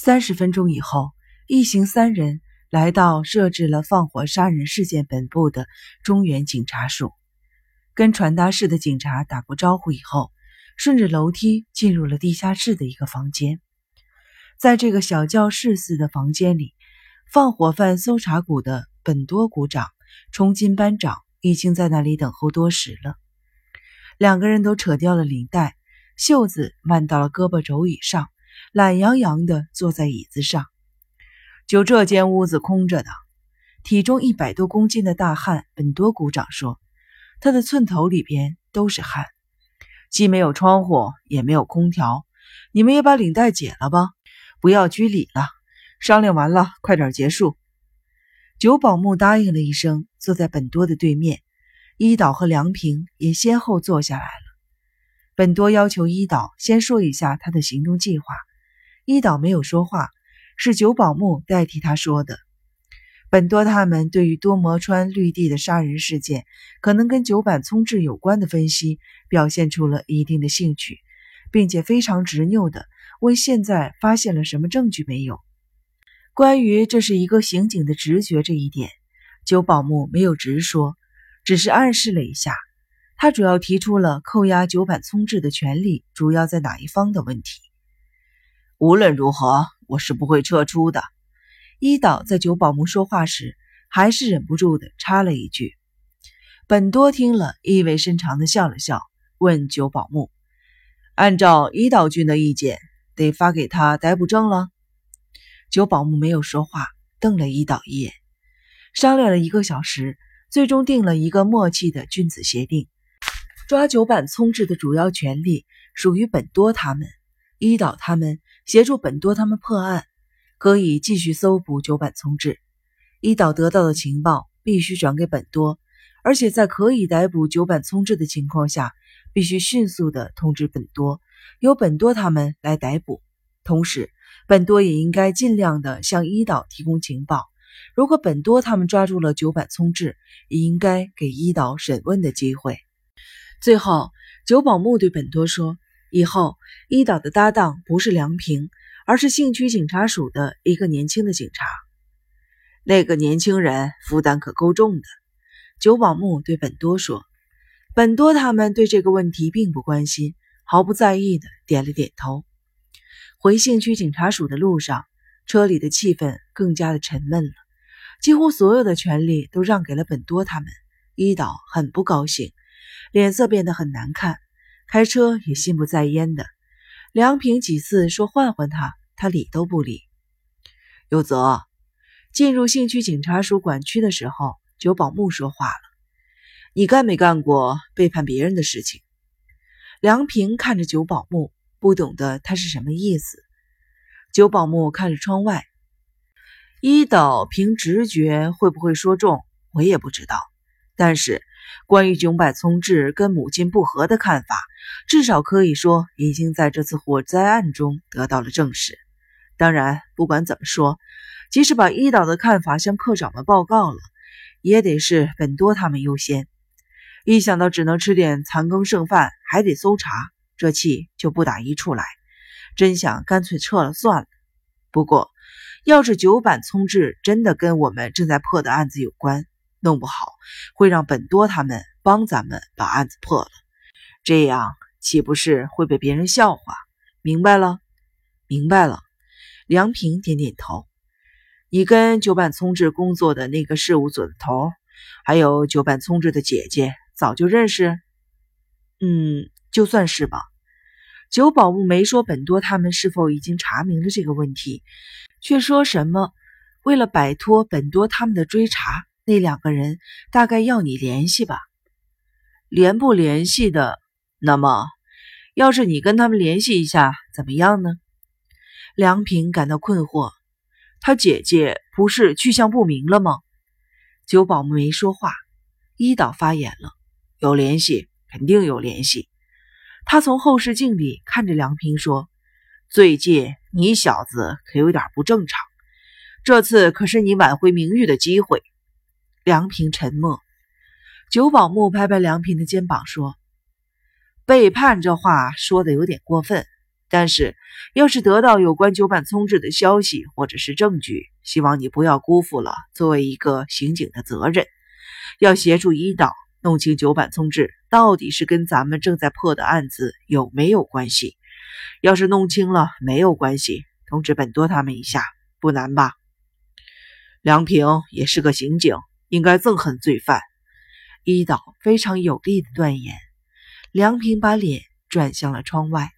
三十分钟以后，一行三人来到设置了放火杀人事件本部的中原警察署，跟传达室的警察打过招呼以后，顺着楼梯进入了地下室的一个房间。在这个小教室似的房间里，放火犯搜查股的本多股长、冲金班长已经在那里等候多时了。两个人都扯掉了领带，袖子挽到了胳膊肘以上。懒洋洋地坐在椅子上，就这间屋子空着的。体重一百多公斤的大汉本多鼓掌说：“他的寸头里边都是汗，既没有窗户，也没有空调。你们也把领带解了吧，不要拘礼了。商量完了，快点结束。”九保木答应了一声，坐在本多的对面。伊岛和梁平也先后坐下来了。本多要求伊岛先说一下他的行动计划。伊岛没有说话，是九保木代替他说的。本多他们对于多摩川绿地的杀人事件可能跟九坂聪治有关的分析，表现出了一定的兴趣，并且非常执拗的问：现在发现了什么证据没有？关于这是一个刑警的直觉这一点，九保木没有直说，只是暗示了一下。他主要提出了扣押九坂聪治的权利主要在哪一方的问题。无论如何，我是不会撤出的。伊岛在九保木说话时，还是忍不住的插了一句。本多听了，意味深长的笑了笑，问九保木：“按照伊岛君的意见，得发给他逮捕证了？”九保木没有说话，瞪了伊岛一眼。商量了一个小时，最终定了一个默契的君子协定：抓九坂聪治的主要权力属于本多他们，伊岛他们。协助本多他们破案，可以继续搜捕九坂聪治。伊岛得到的情报必须转给本多，而且在可以逮捕九坂聪治的情况下，必须迅速的通知本多，由本多他们来逮捕。同时，本多也应该尽量的向伊岛提供情报。如果本多他们抓住了九坂聪治，也应该给伊岛审问的机会。最后，九保木对本多说。以后，伊岛的搭档不是梁平，而是信区警察署的一个年轻的警察。那个年轻人负担可够重的。九保木对本多说：“本多他们对这个问题并不关心，毫不在意的点了点头。”回信区警察署的路上，车里的气氛更加的沉闷了，几乎所有的权利都让给了本多他们。伊岛很不高兴，脸色变得很难看。开车也心不在焉的，梁平几次说换换他，他理都不理。有泽进入兴区警察署管区的时候，九保木说话了：“你干没干过背叛别人的事情？”梁平看着九保木，不懂得他是什么意思。九保木看着窗外，伊岛凭直觉会不会说中，我也不知道，但是。关于九百聪治跟母亲不和的看法，至少可以说已经在这次火灾案中得到了证实。当然，不管怎么说，即使把伊岛的看法向科长们报告了，也得是本多他们优先。一想到只能吃点残羹剩饭，还得搜查，这气就不打一处来。真想干脆撤了算了。不过，要是九坂聪治真的跟我们正在破的案子有关，弄不好会让本多他们帮咱们把案子破了，这样岂不是会被别人笑话？明白了，明白了。梁平点点头。你跟九坂聪治工作的那个事务所的头，还有九坂聪治的姐姐，早就认识？嗯，就算是吧。九保木没说本多他们是否已经查明了这个问题，却说什么为了摆脱本多他们的追查。那两个人大概要你联系吧？联不联系的？那么，要是你跟他们联系一下，怎么样呢？梁平感到困惑。他姐姐不是去向不明了吗？九保没说话。一岛发言了：“有联系，肯定有联系。”他从后视镜里看着梁平说：“最近你小子可有点不正常，这次可是你挽回名誉的机会。”梁平沉默，九保木拍拍梁平的肩膀说：“背叛这话说的有点过分。但是，要是得到有关九坂聪治的消息或者是证据，希望你不要辜负了作为一个刑警的责任，要协助一岛弄清九坂聪治到底是跟咱们正在破的案子有没有关系。要是弄清了没有关系，通知本多他们一下，不难吧？梁平也是个刑警，应该憎恨罪犯。一岛非常有力的断言。梁平把脸转向了窗外。